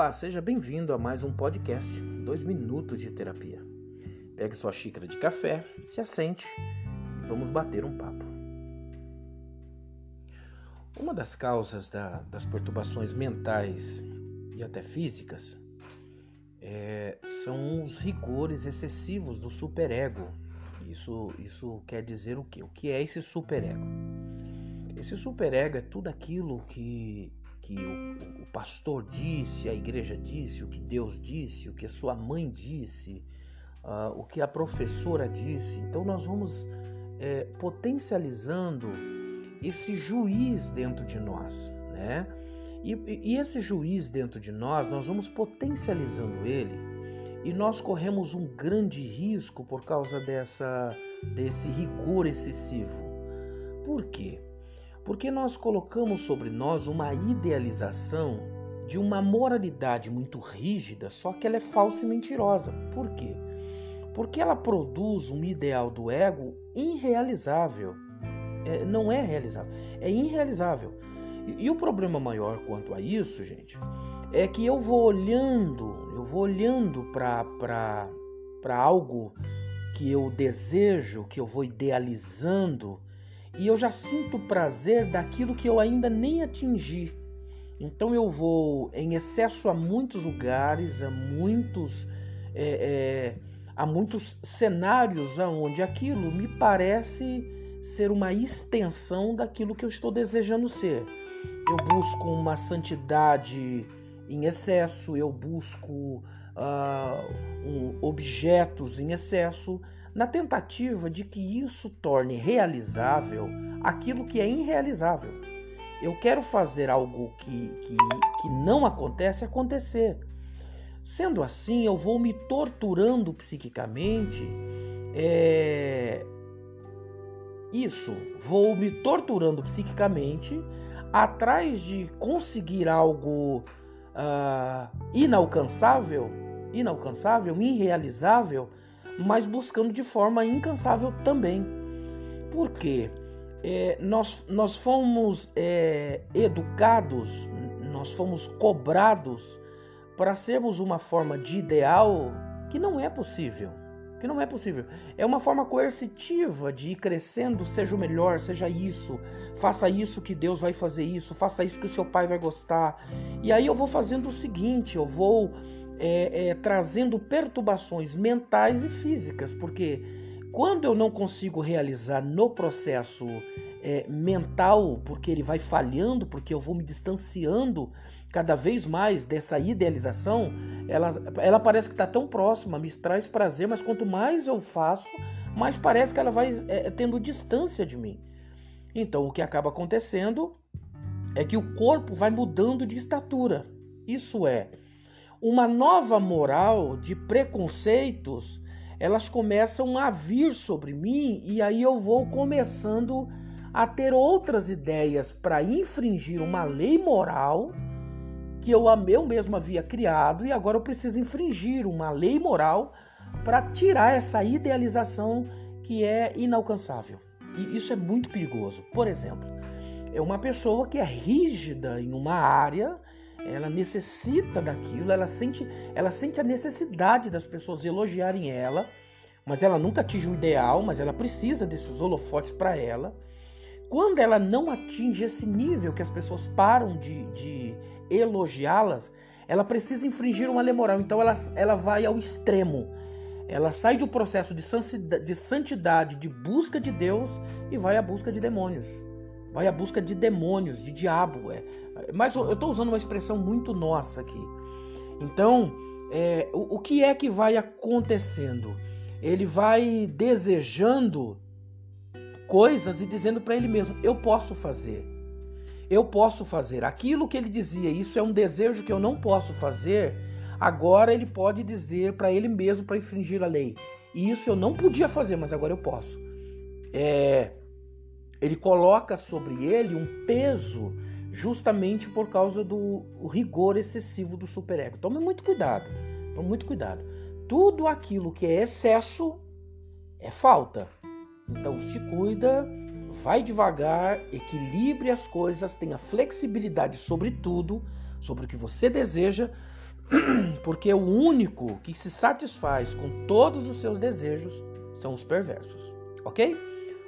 Olá, seja bem-vindo a mais um podcast, dois minutos de terapia. Pegue sua xícara de café, se assente e vamos bater um papo. Uma das causas da, das perturbações mentais e até físicas é, são os rigores excessivos do superego. Isso, isso quer dizer o quê? O que é esse superego? Esse superego é tudo aquilo que que o, o, pastor disse, a igreja disse, o que Deus disse, o que a sua mãe disse, uh, o que a professora disse. Então nós vamos é, potencializando esse juiz dentro de nós, né? E, e esse juiz dentro de nós, nós vamos potencializando ele e nós corremos um grande risco por causa dessa, desse rigor excessivo. Por quê? Porque nós colocamos sobre nós uma idealização de uma moralidade muito rígida, só que ela é falsa e mentirosa. Por quê? Porque ela produz um ideal do ego irrealizável. É, não é realizável, é irrealizável. E, e o problema maior quanto a isso, gente, é que eu vou olhando, eu vou olhando para algo que eu desejo, que eu vou idealizando, e eu já sinto prazer daquilo que eu ainda nem atingi. Então eu vou em excesso a muitos lugares, a muitos, é, é, a muitos cenários onde aquilo me parece ser uma extensão daquilo que eu estou desejando ser. Eu busco uma santidade em excesso, eu busco uh, um, objetos em excesso, na tentativa de que isso torne realizável aquilo que é irrealizável. Eu quero fazer algo que, que, que não acontece acontecer. Sendo assim, eu vou me torturando psiquicamente. É... Isso, vou me torturando psiquicamente atrás de conseguir algo uh, inalcançável, inalcançável, irrealizável, mas buscando de forma incansável também. Porque é, nós, nós fomos é, educados, nós fomos cobrados para sermos uma forma de ideal que não é possível. Que não é possível. É uma forma coercitiva de ir crescendo, seja o melhor, seja isso, faça isso que Deus vai fazer isso, faça isso que o seu pai vai gostar. E aí eu vou fazendo o seguinte, eu vou é, é, trazendo perturbações mentais e físicas, porque quando eu não consigo realizar no processo é, mental, porque ele vai falhando, porque eu vou me distanciando cada vez mais dessa idealização, ela, ela parece que está tão próxima, me traz prazer, mas quanto mais eu faço, mais parece que ela vai é, tendo distância de mim. Então o que acaba acontecendo é que o corpo vai mudando de estatura. Isso é, uma nova moral de preconceitos, elas começam a vir sobre mim e aí eu vou começando a ter outras ideias para infringir uma lei moral que eu, eu mesmo havia criado e agora eu preciso infringir uma lei moral para tirar essa idealização que é inalcançável. E isso é muito perigoso. Por exemplo, é uma pessoa que é rígida em uma área ela necessita daquilo, ela sente, ela sente a necessidade das pessoas elogiarem ela, mas ela nunca atinge o ideal, mas ela precisa desses holofotes para ela. Quando ela não atinge esse nível que as pessoas param de, de elogiá-las, ela precisa infringir uma lei moral. Então ela, ela vai ao extremo. Ela sai do processo de santidade, de busca de Deus e vai à busca de demônios vai à busca de demônios, de diabo. É. Mas eu estou usando uma expressão muito nossa aqui. Então, é, o, o que é que vai acontecendo? Ele vai desejando coisas e dizendo para ele mesmo: eu posso fazer. Eu posso fazer. Aquilo que ele dizia, isso é um desejo que eu não posso fazer. Agora ele pode dizer para ele mesmo para infringir a lei. E isso eu não podia fazer, mas agora eu posso. É, ele coloca sobre ele um peso justamente por causa do rigor excessivo do superego. Tome muito cuidado, tome muito cuidado. Tudo aquilo que é excesso é falta. Então se cuida, vai devagar, equilibre as coisas, tenha flexibilidade sobre tudo, sobre o que você deseja, Porque o único que se satisfaz com todos os seus desejos são os perversos. Ok?